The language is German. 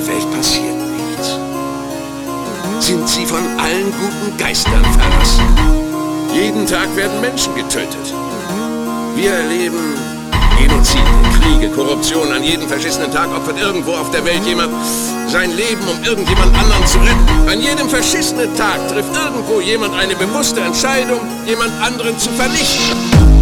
dieser Welt passiert nichts. Sind sie von allen guten Geistern verlassen. Jeden Tag werden Menschen getötet. Wir erleben Genozide, Kriege, Korruption. An jedem verschissenen Tag opfert irgendwo auf der Welt jemand sein Leben, um irgendjemand anderen zu retten. An jedem verschissenen Tag trifft irgendwo jemand eine bewusste Entscheidung, jemand anderen zu vernichten.